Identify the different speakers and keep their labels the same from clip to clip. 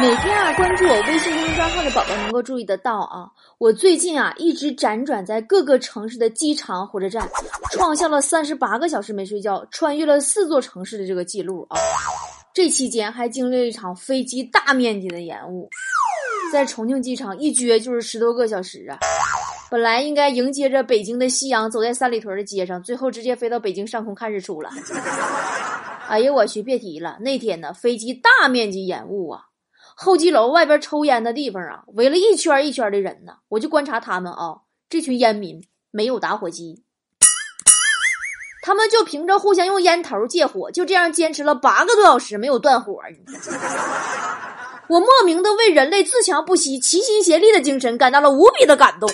Speaker 1: 每天啊，关注我微信公众账号的宝宝能够注意得到啊，我最近啊一直辗转在各个城市的机场、火车站，创下了三十八个小时没睡觉，穿越了四座城市的这个记录啊。这期间还经历了一场飞机大面积的延误，在重庆机场一撅就是十多个小时啊。本来应该迎接着北京的夕阳，走在三里屯的街上，最后直接飞到北京上空看日出了。哎呀，我去，别提了，那天呢，飞机大面积延误啊。候机楼外边抽烟的地方啊，围了一圈一圈的人呢。我就观察他们啊，这群烟民没有打火机，他们就凭着互相用烟头借火，就这样坚持了八个多小时没有断火。我莫名的为人类自强不息、齐心协力的精神感到了无比的感动。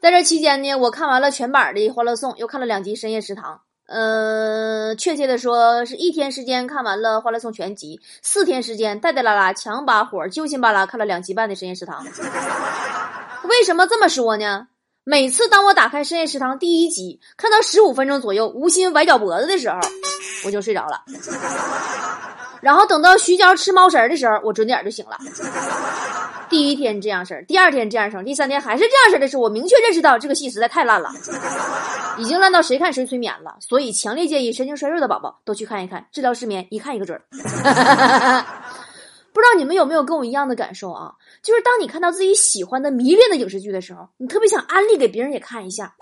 Speaker 1: 在这期间呢，我看完了全版的《欢乐颂》，又看了两集《深夜食堂》。呃，确切的说，是一天时间看完了《欢乐颂》全集，四天时间带带拉拉、强把火、揪心巴拉看了两集半的《深夜食堂》。为什么这么说呢？每次当我打开《深夜食堂》第一集，看到十五分钟左右吴昕崴脚脖子的时候，我就睡着了。然后等到徐娇吃猫食的时候，我准点就醒了。第一天这样式儿，第二天这样式儿，第三天还是这样式儿的时候，我明确认识到这个戏实在太烂了，已经烂到谁看谁催眠了。所以强烈建议神经衰弱的宝宝都去看一看，治疗失眠一看一个准儿。不知道你们有没有跟我一样的感受啊？就是当你看到自己喜欢的、迷恋的影视剧的时候，你特别想安利给别人也看一下，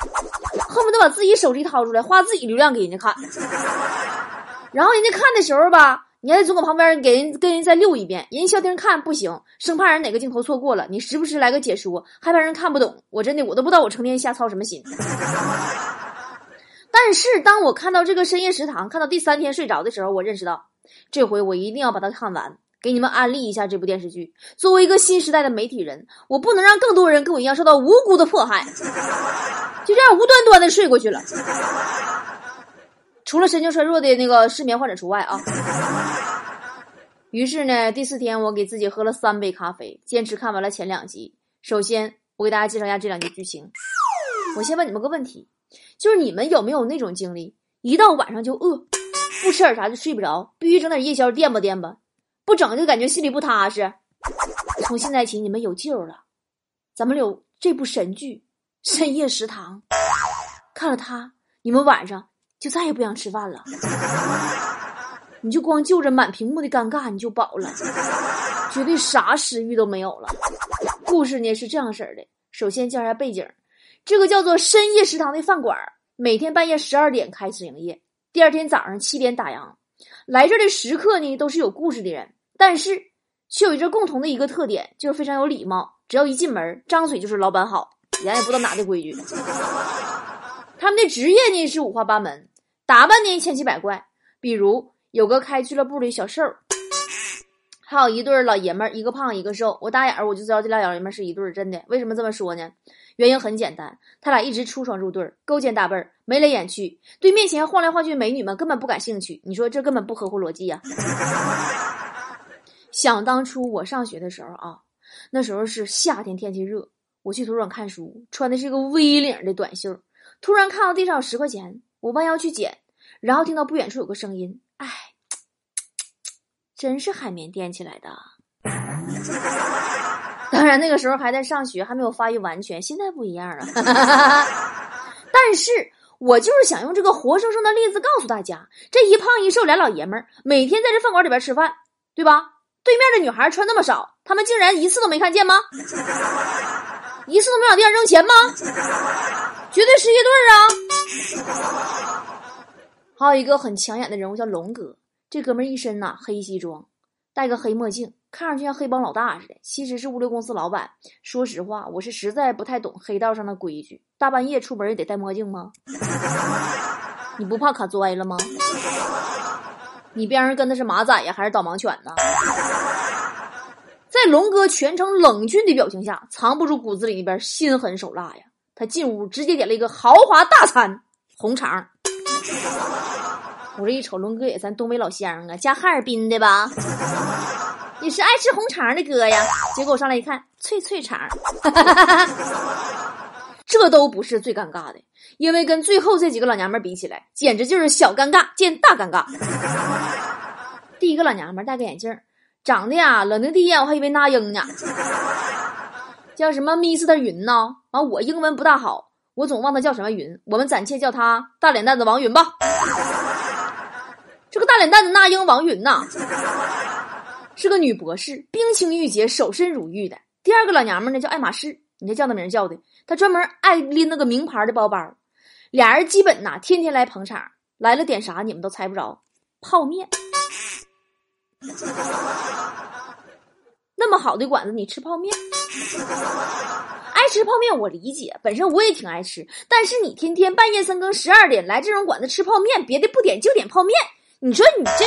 Speaker 1: 恨不得把自己手机掏出来，花自己流量给人家看。然后人家看的时候吧。你还得从我旁边给人跟人再溜一遍，人消停看不行，生怕人哪个镜头错过了，你时不时来个解说，害怕人看不懂。我真的我都不知道我成天瞎操什么心。但是当我看到这个深夜食堂，看到第三天睡着的时候，我认识到，这回我一定要把它看完，给你们安利一下这部电视剧。作为一个新时代的媒体人，我不能让更多人跟我一样受到无辜的迫害，就这样无端端的睡过去了。除了神经衰弱的那个失眠患者除外啊。于是呢，第四天我给自己喝了三杯咖啡，坚持看完了前两集。首先，我给大家介绍一下这两集剧情。我先问你们个问题，就是你们有没有那种经历，一到晚上就饿，不吃点啥就睡不着，必须整点夜宵垫吧垫吧，不整就感觉心里不踏实。从现在起，你们有救了，咱们有这部神剧《深夜食堂》，看了它，你们晚上。就再也不想吃饭了，你就光就着满屏幕的尴尬，你就饱了，绝对啥食欲都没有了。故事呢是这样式儿的，首先介绍下背景，这个叫做深夜食堂的饭馆，每天半夜十二点开始营业，第二天早上七点打烊。来这儿的食客呢都是有故事的人，但是却有着共同的一个特点，就是非常有礼貌，只要一进门张嘴就是老板好，咱也不知道哪的规矩。他们的职业呢是五花八门，打扮呢千奇百怪。比如有个开俱乐部的小瘦，还有一对老爷们儿，一个胖一个瘦。我大眼儿我就知道这俩老爷们儿是一对儿，真的。为什么这么说呢？原因很简单，他俩一直出双入对，勾肩搭背，眉来眼去，对面前晃来晃去的美女们根本不感兴趣。你说这根本不合乎逻辑呀！想当初我上学的时候啊，那时候是夏天，天气热，我去图书馆看书，穿的是个 V 领的短袖。突然看到地上有十块钱，我弯腰去捡，然后听到不远处有个声音：“哎，真是海绵垫起来的。”当然那个时候还在上学，还没有发育完全。现在不一样了，但是我就是想用这个活生生的例子告诉大家：这一胖一瘦俩老爷们儿每天在这饭馆里边吃饭，对吧？对面的女孩穿那么少，他们竟然一次都没看见吗？一次都没往地上扔钱吗？绝对是一对啊！还有一个很抢眼的人物叫龙哥，这哥们儿一身呐黑西装，戴个黑墨镜，看上去像黑帮老大似的，其实是物流公司老板。说实话，我是实在不太懂黑道上的规矩，大半夜出门也得戴墨镜吗？你不怕卡摔了吗？你边上跟的是马仔呀，还是导盲犬呢？在龙哥全程冷峻的表情下，藏不住骨子里那边心狠手辣呀。他进屋直接点了一个豪华大餐红肠。我这一瞅，龙哥也咱东北老乡啊，加哈尔滨的吧？你是爱吃红肠的哥呀？结果我上来一看，脆脆肠。这都不是最尴尬的，因为跟最后这几个老娘们比起来，简直就是小尴尬见大尴尬。第一个老娘们戴个眼镜，长得呀冷的第一眼我还以为那英呢，叫什么 Mr 云呢？我英文不大好，我总忘他叫什么云，我们暂且叫他大脸蛋子王云吧。这个大脸蛋子那英王云呐，是个女博士，冰清玉洁，守身如玉的。第二个老娘们呢叫爱马仕，你这叫那名叫的，她专门爱拎那个名牌的包包。俩人基本呐天天来捧场，来了点啥你们都猜不着，泡面。那么好的馆子，你吃泡面？爱吃泡面我理解，本身我也挺爱吃，但是你天天半夜三更十二点来这种馆子吃泡面，别的不点就点泡面。你说你这，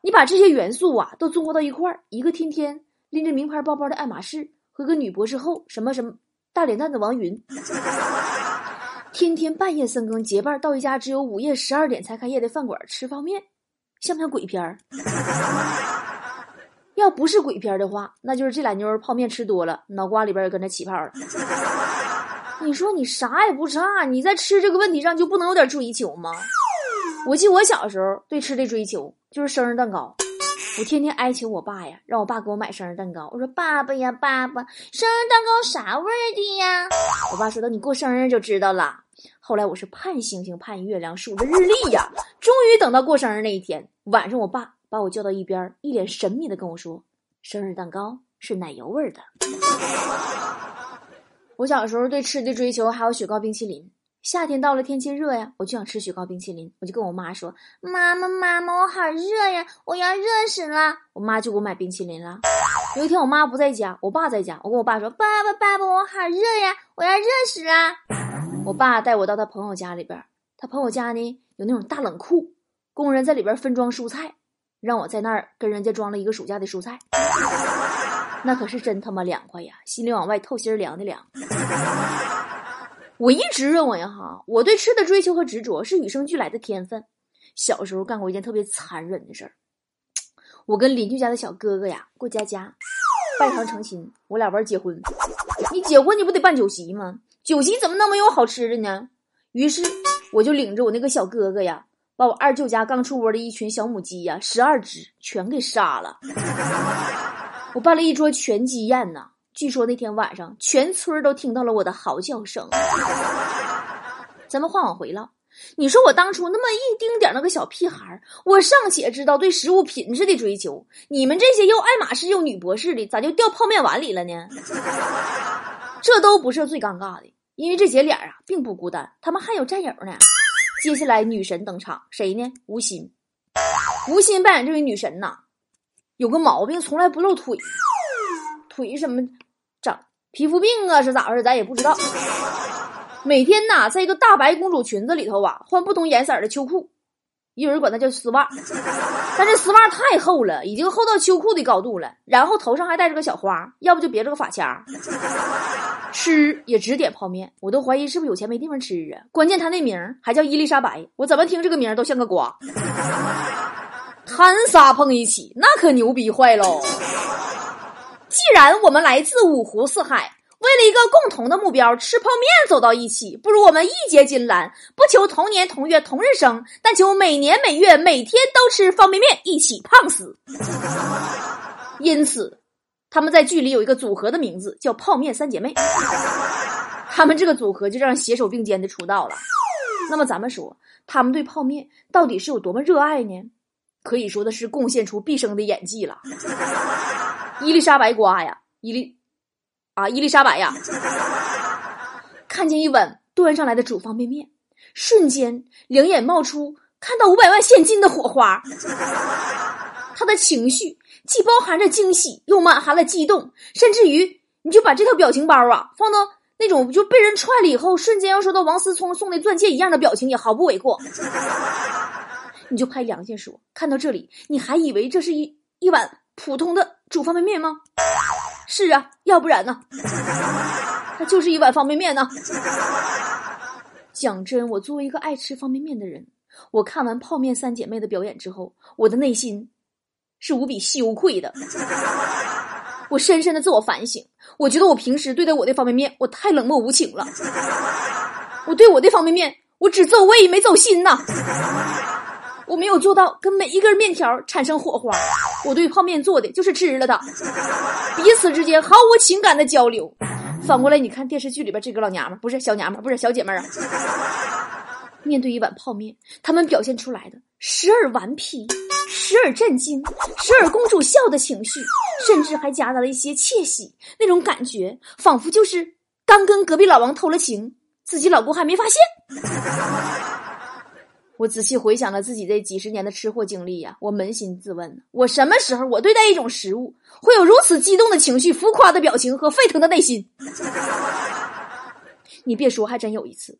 Speaker 1: 你把这些元素啊都综合到一块儿，一个天天拎着名牌包包的爱马仕和个女博士后什么什么大脸蛋子王云，天天半夜三更结伴到一家只有午夜十二点才开业的饭馆吃泡面，像不像鬼片儿？要不是鬼片的话，那就是这俩妞泡面吃多了，脑瓜里边也跟着起泡了。你说你啥也不差，你在吃这个问题上就不能有点追求吗？我记得我小时候对吃的追求就是生日蛋糕，我天天哀求我爸呀，让我爸给我买生日蛋糕。我说爸爸呀，爸爸，生日蛋糕啥味儿的呀？我爸说等你过生日就知道了。后来我是盼星星盼月亮数着日历呀，终于等到过生日那一天晚上，我爸把我叫到一边，一脸神秘的跟我说：“生日蛋糕是奶油味的。”我小时候对吃的追求还有雪糕冰淇淋。夏天到了，天气热呀，我就想吃雪糕冰淇淋。我就跟我妈说：“妈妈，妈妈，我好热呀，我要热死了。”我妈就给我买冰淇淋了。有一天我妈不在家，我爸在家，我跟我爸说：“爸爸，爸爸，我好热呀，我要热死了。”我爸带我到他朋友家里边，他朋友家呢有那种大冷库，工人在里边分装蔬菜，让我在那儿跟人家装了一个暑假的蔬菜。那可是真他妈凉快呀，心里往外透心凉的凉。我一直认为哈，我对吃的追求和执着是与生俱来的天分。小时候干过一件特别残忍的事儿，我跟邻居家的小哥哥呀过家家，拜堂成亲，我俩玩结婚。你结婚你不得办酒席吗？酒席怎么能没有好吃的呢？于是我就领着我那个小哥哥呀，把我二舅家刚出窝的一群小母鸡呀，十二只全给杀了。我办了一桌全鸡宴呐。据说那天晚上，全村都听到了我的嚎叫声。咱们话往回唠，你说我当初那么一丁点那个小屁孩我尚且知道对食物品质的追求，你们这些又爱马仕又女博士的，咋就掉泡面碗里了呢？这都不是最尴尬的，因为这姐俩啊并不孤单，他们还有战友呢。接下来女神登场，谁呢？吴昕。吴昕扮演这位女神呐，有个毛病，从来不露腿，腿什么长？皮肤病啊是咋回事？咱也不知道。每天呐，在一个大白公主裙子里头啊，换不同颜色的秋裤，有人管它叫丝袜。但这丝袜太厚了，已经厚到秋裤的高度了。然后头上还戴着个小花，要不就别着个发卡。吃也只点泡面，我都怀疑是不是有钱没地方吃啊？关键他那名还叫伊丽莎白，我怎么听这个名都像个瓜。摊仨碰一起，那可牛逼坏喽！既然我们来自五湖四海，为了一个共同的目标——吃泡面走到一起，不如我们义结金兰，不求同年同月同日生，但求每年每月每天都吃方便面，一起胖死。因此，他们在剧里有一个组合的名字叫“泡面三姐妹”。他们这个组合就这样携手并肩的出道了。那么，咱们说，他们对泡面到底是有多么热爱呢？可以说的是贡献出毕生的演技了。伊丽莎白瓜呀，伊丽啊，伊丽莎白呀，看见一碗端上来的煮方便面，瞬间两眼冒出看到五百万现金的火花。他的情绪既包含着惊喜，又满含了激动，甚至于你就把这套表情包啊放到那种就被人踹了以后，瞬间要收到王思聪送的钻戒一样的表情，也毫不为过。你就拍良心说，看到这里，你还以为这是一一碗？普通的煮方便面吗？是啊，要不然呢？它就是一碗方便面呢。讲真，我作为一个爱吃方便面的人，我看完泡面三姐妹的表演之后，我的内心是无比羞愧的。我深深的自我反省，我觉得我平时对待我的方便面，我太冷漠无情了。我对我的方便面，我只走胃没走心呐。我没有做到跟每一根面条产生火花。我对泡面做的就是吃了它，彼此之间毫无情感的交流。反过来，你看电视剧里边这个老娘们，不是小娘们，不是小姐妹啊。面对一碗泡面，他们表现出来的时而顽皮，时而震惊，时而公主笑的情绪，甚至还夹杂了一些窃喜，那种感觉仿佛就是刚跟隔壁老王偷了情，自己老公还没发现。我仔细回想了自己这几十年的吃货经历呀，我扪心自问：我什么时候我对待一种食物会有如此激动的情绪、浮夸的表情和沸腾的内心？你别说，还真有一次，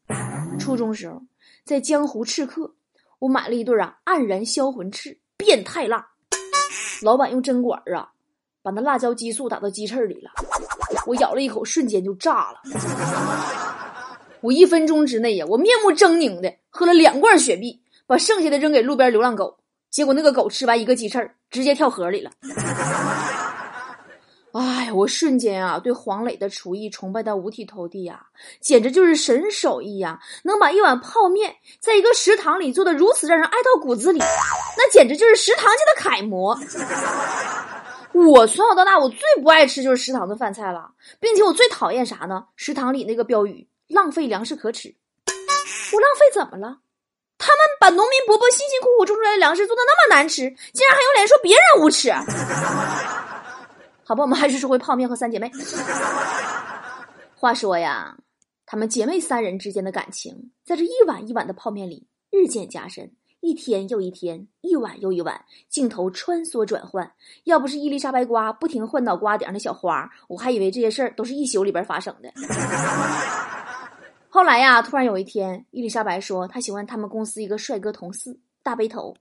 Speaker 1: 初中时候在江湖吃客，我买了一对啊黯然销魂翅，变态辣。老板用针管啊把那辣椒激素打到鸡翅里了，我咬了一口，瞬间就炸了。我一分钟之内呀，我面目狰狞的喝了两罐雪碧，把剩下的扔给路边流浪狗。结果那个狗吃完一个鸡翅直接跳河里了。哎，我瞬间啊，对黄磊的厨艺崇拜到五体投地呀，简直就是神手艺呀！能把一碗泡面在一个食堂里做的如此让人爱到骨子里，那简直就是食堂界的楷模。我从小到大，我最不爱吃就是食堂的饭菜了，并且我最讨厌啥呢？食堂里那个标语。浪费粮食可耻，我浪费怎么了？他们把农民伯伯辛辛苦苦种出来的粮食做的那么难吃，竟然还有脸说别人无耻？好吧，我们还是说回泡面和三姐妹。话说呀，她们姐妹三人之间的感情，在这一碗一碗的泡面里日渐加深，一天又一天，一碗又一碗，镜头穿梭转换。要不是伊丽莎白瓜不停换脑瓜顶上的小花，我还以为这些事儿都是一宿里边发生的。后来呀，突然有一天，伊丽莎白说她喜欢他们公司一个帅哥同事大背头。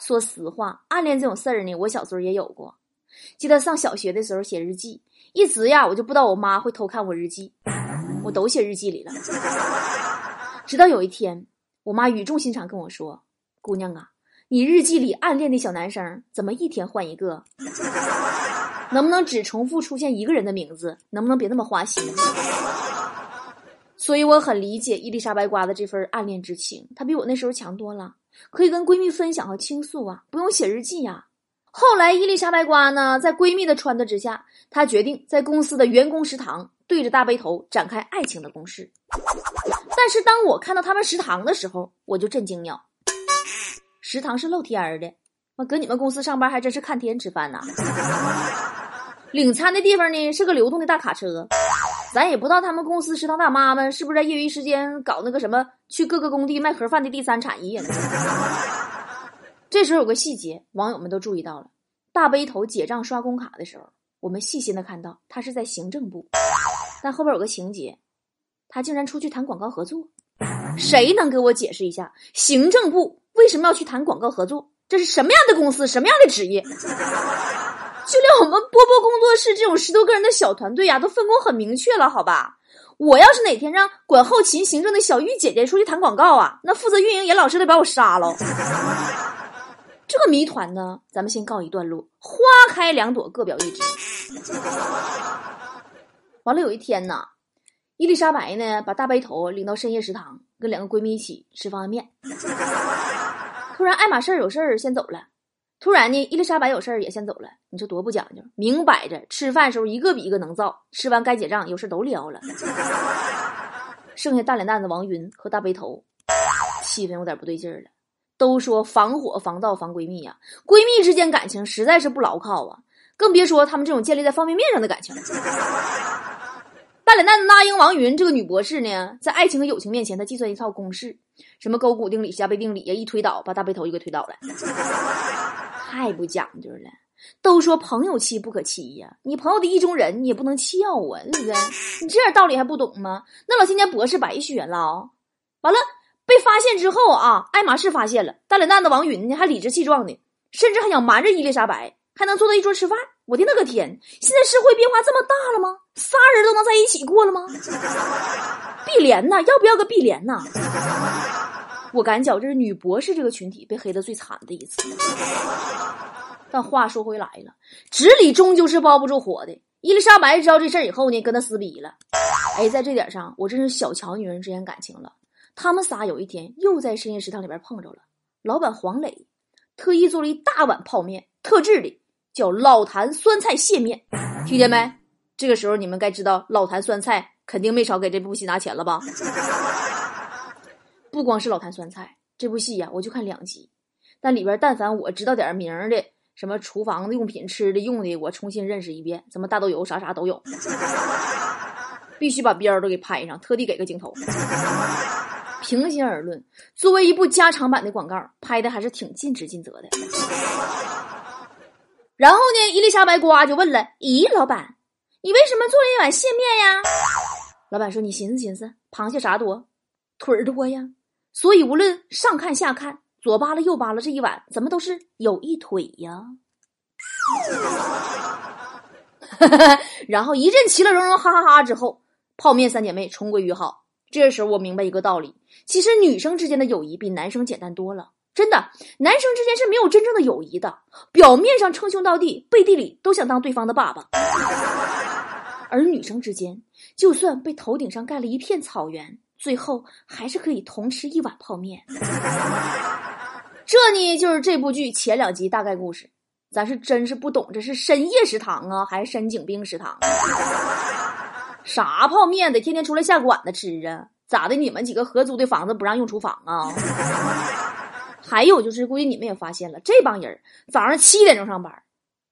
Speaker 1: 说实话，暗恋这种事儿呢，我小时候也有过。记得上小学的时候写日记，一直呀，我就不知道我妈会偷看我日记，我都写日记里了。直到有一天，我妈语重心长跟我说：“姑娘啊，你日记里暗恋的小男生怎么一天换一个？能不能只重复出现一个人的名字？能不能别那么花心？”所以我很理解伊丽莎白瓜的这份暗恋之情，她比我那时候强多了，可以跟闺蜜分享和倾诉啊，不用写日记呀。后来伊丽莎白瓜呢，在闺蜜的撺掇之下，她决定在公司的员工食堂对着大背头展开爱情的攻势。但是当我看到他们食堂的时候，我就震惊了。食堂是露天的，那搁你们公司上班还真是看天吃饭呐。领餐的地方呢是个流动的大卡车。咱也不知道他们公司食堂大妈们是不是在业余时间搞那个什么去各个工地卖盒饭的第三产业呢？这时候有个细节，网友们都注意到了：大背头结账刷工卡的时候，我们细心的看到他是在行政部，但后边有个情节，他竟然出去谈广告合作。谁能给我解释一下，行政部为什么要去谈广告合作？这是什么样的公司，什么样的职业？就连我们波波工作室这种十多个人的小团队呀，都分工很明确了，好吧？我要是哪天让管后勤行政的小玉姐姐出去谈广告啊，那负责运营严老师得把我杀了。这个谜团呢，咱们先告一段落。花开两朵，各表一枝。完了，有一天呢，伊丽莎白呢把大背头领到深夜食堂，跟两个闺蜜一起吃方便面。突然，爱马仕有事儿先走了。突然呢，伊丽莎白有事儿也先走了。你说多不讲究，明摆着吃饭时候一个比一个能造。吃完该结账，有事都撩了。剩下大脸蛋子王云和大背头，气氛有点不对劲儿了。都说防火防盗防闺蜜呀，闺蜜之间感情实在是不牢靠啊，更别说他们这种建立在方便面上的感情了。大脸蛋子那英王云这个女博士呢，在爱情和友情面前，她计算一套公式，什么勾股定理、加倍定理呀，一推导把大背头就给推倒了。太不讲究了！都说朋友妻不可欺呀，你朋友的意中人你也不能欺要啊，对不对？你这点道理还不懂吗？那老天家博士白学了。完了，被发现之后啊，爱马仕发现了，大脸蛋子王云呢还理直气壮的，甚至还想瞒着伊丽莎白还能坐到一桌吃饭。我的那个天！现在社会变化这么大了吗？仨人都能在一起过了吗？碧莲呐，要不要个碧莲呐？我感觉，这是女博士这个群体被黑的最惨的一次。但话说回来了，纸里终究是包不住火的。伊丽莎白知道这事儿以后呢，跟他撕逼了。哎，在这点上，我真是小瞧女人之间感情了。他们仨有一天又在深夜食堂里边碰着了。老板黄磊特意做了一大碗泡面，特制的。叫老坛酸菜蟹面，听见没？这个时候你们该知道老坛酸菜肯定没少给这部戏拿钱了吧？不光是老坛酸菜，这部戏呀，我就看两集，但里边但凡我知道点名的，什么厨房的用品、吃的用的，我重新认识一遍，什么大豆油啥啥都有，必须把边都给拍上，特地给个镜头。平心而论，作为一部加长版的广告，拍的还是挺尽职尽责的。然后呢，伊丽莎白呱就问了：“咦，老板，你为什么做了一碗蟹面呀？”老板说：“你寻思寻思，螃蟹啥多，腿儿多呀，所以无论上看下看，左扒拉右扒拉，这一碗怎么都是有一腿呀。”然后一阵其乐融融，哈哈哈之后，泡面三姐妹重归于好。这时候我明白一个道理：其实女生之间的友谊比男生简单多了。真的，男生之间是没有真正的友谊的，表面上称兄道弟，背地里都想当对方的爸爸。而女生之间，就算被头顶上盖了一片草原，最后还是可以同吃一碗泡面。这呢，就是这部剧前两集大概故事。咱是真是不懂，这是深夜食堂啊，还是深井兵食堂？啥泡面得天天出来下馆子吃啊？咋的？你们几个合租的房子不让用厨房啊？还有就是，估计你们也发现了，这帮人早上七点钟上班，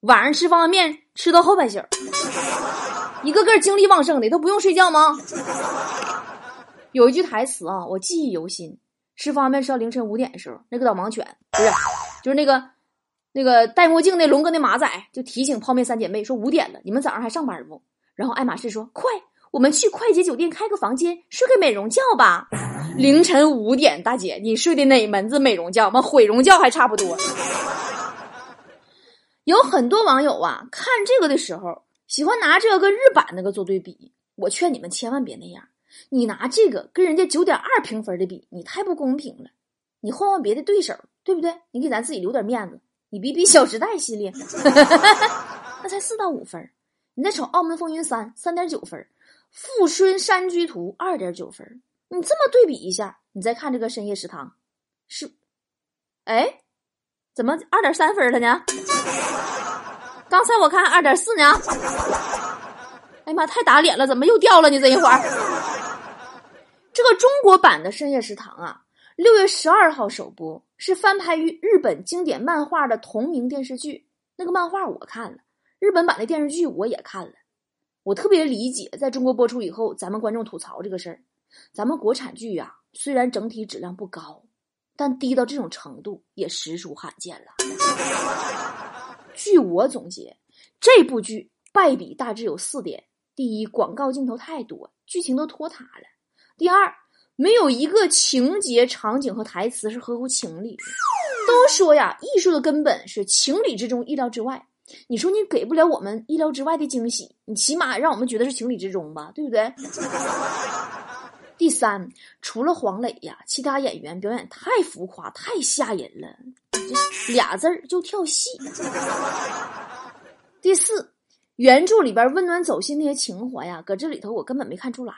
Speaker 1: 晚上吃方便面吃到后半宿，一个个精力旺盛的，都不用睡觉吗？有一句台词啊，我记忆犹新：吃方便面吃到凌晨五点的时候，那个导盲犬不是，就是那个那个戴墨镜那龙哥那马仔，就提醒泡面三姐妹说五点了，你们早上还上班不？然后爱马仕说快。我们去快捷酒店开个房间，睡个美容觉吧。凌晨五点，大姐，你睡的哪门子美容觉？妈毁容觉还差不多。有很多网友啊，看这个的时候喜欢拿这个跟日版那个做对比。我劝你们千万别那样，你拿这个跟人家九点二评分的比，你太不公平了。你换换别的对手，对不对？你给咱自己留点面子。你比比《小时代》系列，那才四到五分。你再瞅《澳门风云三》，三点九分。《富春山居图》二点九分，你这么对比一下，你再看这个深夜食堂，是，哎，怎么二点三分了呢？刚才我看二点四呢。哎呀妈，太打脸了，怎么又掉了呢？这一会儿，这个中国版的深夜食堂啊，六月十二号首播，是翻拍于日本经典漫画的同名电视剧。那个漫画我看了，日本版的电视剧我也看了。我特别理解，在中国播出以后，咱们观众吐槽这个事儿。咱们国产剧呀，虽然整体质量不高，但低到这种程度也实属罕见了。据我总结，这部剧败笔大致有四点：第一，广告镜头太多，剧情都拖沓了；第二，没有一个情节、场景和台词是合乎情理的。都说呀，艺术的根本是情理之中，意料之外。你说你给不了我们意料之外的惊喜，你起码让我们觉得是情理之中吧，对不对？第三，除了黄磊呀，其他演员表演太浮夸、太吓人了，俩字儿就跳戏。第四，原著里边温暖走心那些情怀呀，搁这里头我根本没看出来。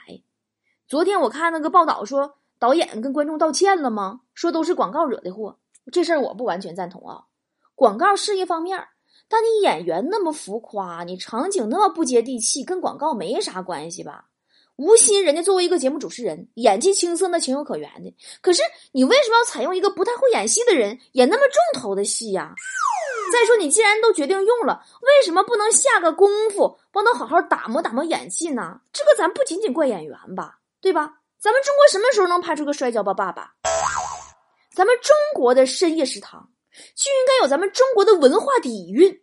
Speaker 1: 昨天我看那个报道说，导演跟观众道歉了吗？说都是广告惹的祸，这事儿我不完全赞同啊。广告是一方面。但你演员那么浮夸，你场景那么不接地气，跟广告没啥关系吧？吴昕人家作为一个节目主持人，演技青涩那情有可原的。可是你为什么要采用一个不太会演戏的人演那么重头的戏呀？再说你既然都决定用了，为什么不能下个功夫帮他好好打磨打磨演技呢？这个咱不仅仅怪演员吧，对吧？咱们中国什么时候能拍出个摔跤吧爸爸？咱们中国的深夜食堂。就应该有咱们中国的文化底蕴，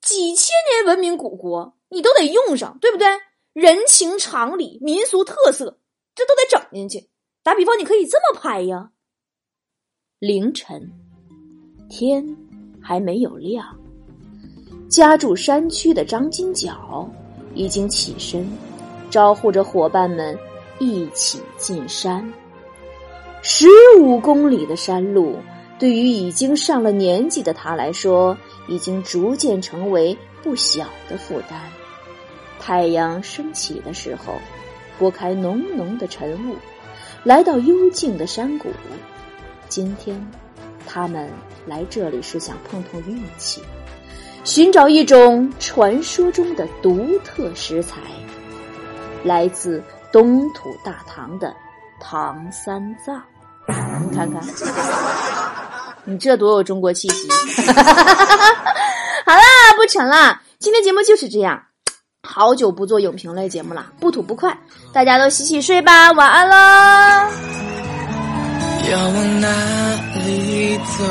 Speaker 1: 几千年文明古国，你都得用上，对不对？人情常理、民俗特色，这都得整进去。打比方，你可以这么拍呀：凌晨，天还没有亮，家住山区的张金角已经起身，招呼着伙伴们一起进山。十五公里的山路，对于已经上了年纪的他来说，已经逐渐成为不小的负担。太阳升起的时候，拨开浓浓的晨雾，来到幽静的山谷。今天，他们来这里是想碰碰运气，寻找一种传说中的独特食材，来自东土大唐的唐三藏。你看看，你这多有中国气息！好啦，不成啦，今天节目就是这样。好久不做影评类节目了，不吐不快，大家都洗洗睡吧，晚安喽。
Speaker 2: 要往哪里走？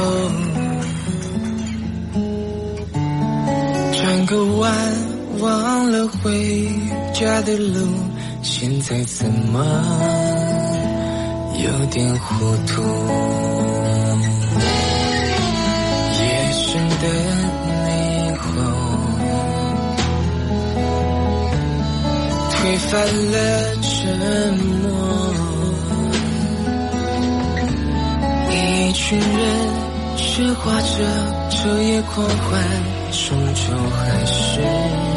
Speaker 2: 转个弯，忘了回家的路，现在怎么有点糊涂？推翻了沉默，一群人喧哗着，彻夜狂欢，终究还是。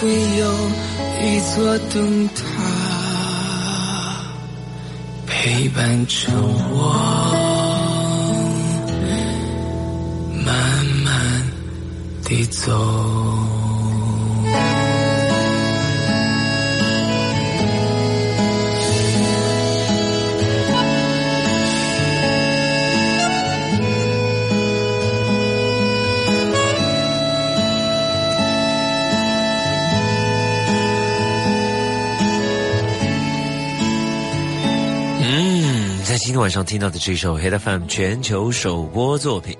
Speaker 2: 会有一座灯塔陪伴着我，慢慢地走。
Speaker 3: 在今天晚上听到的这首 Head FM 全球首播作品，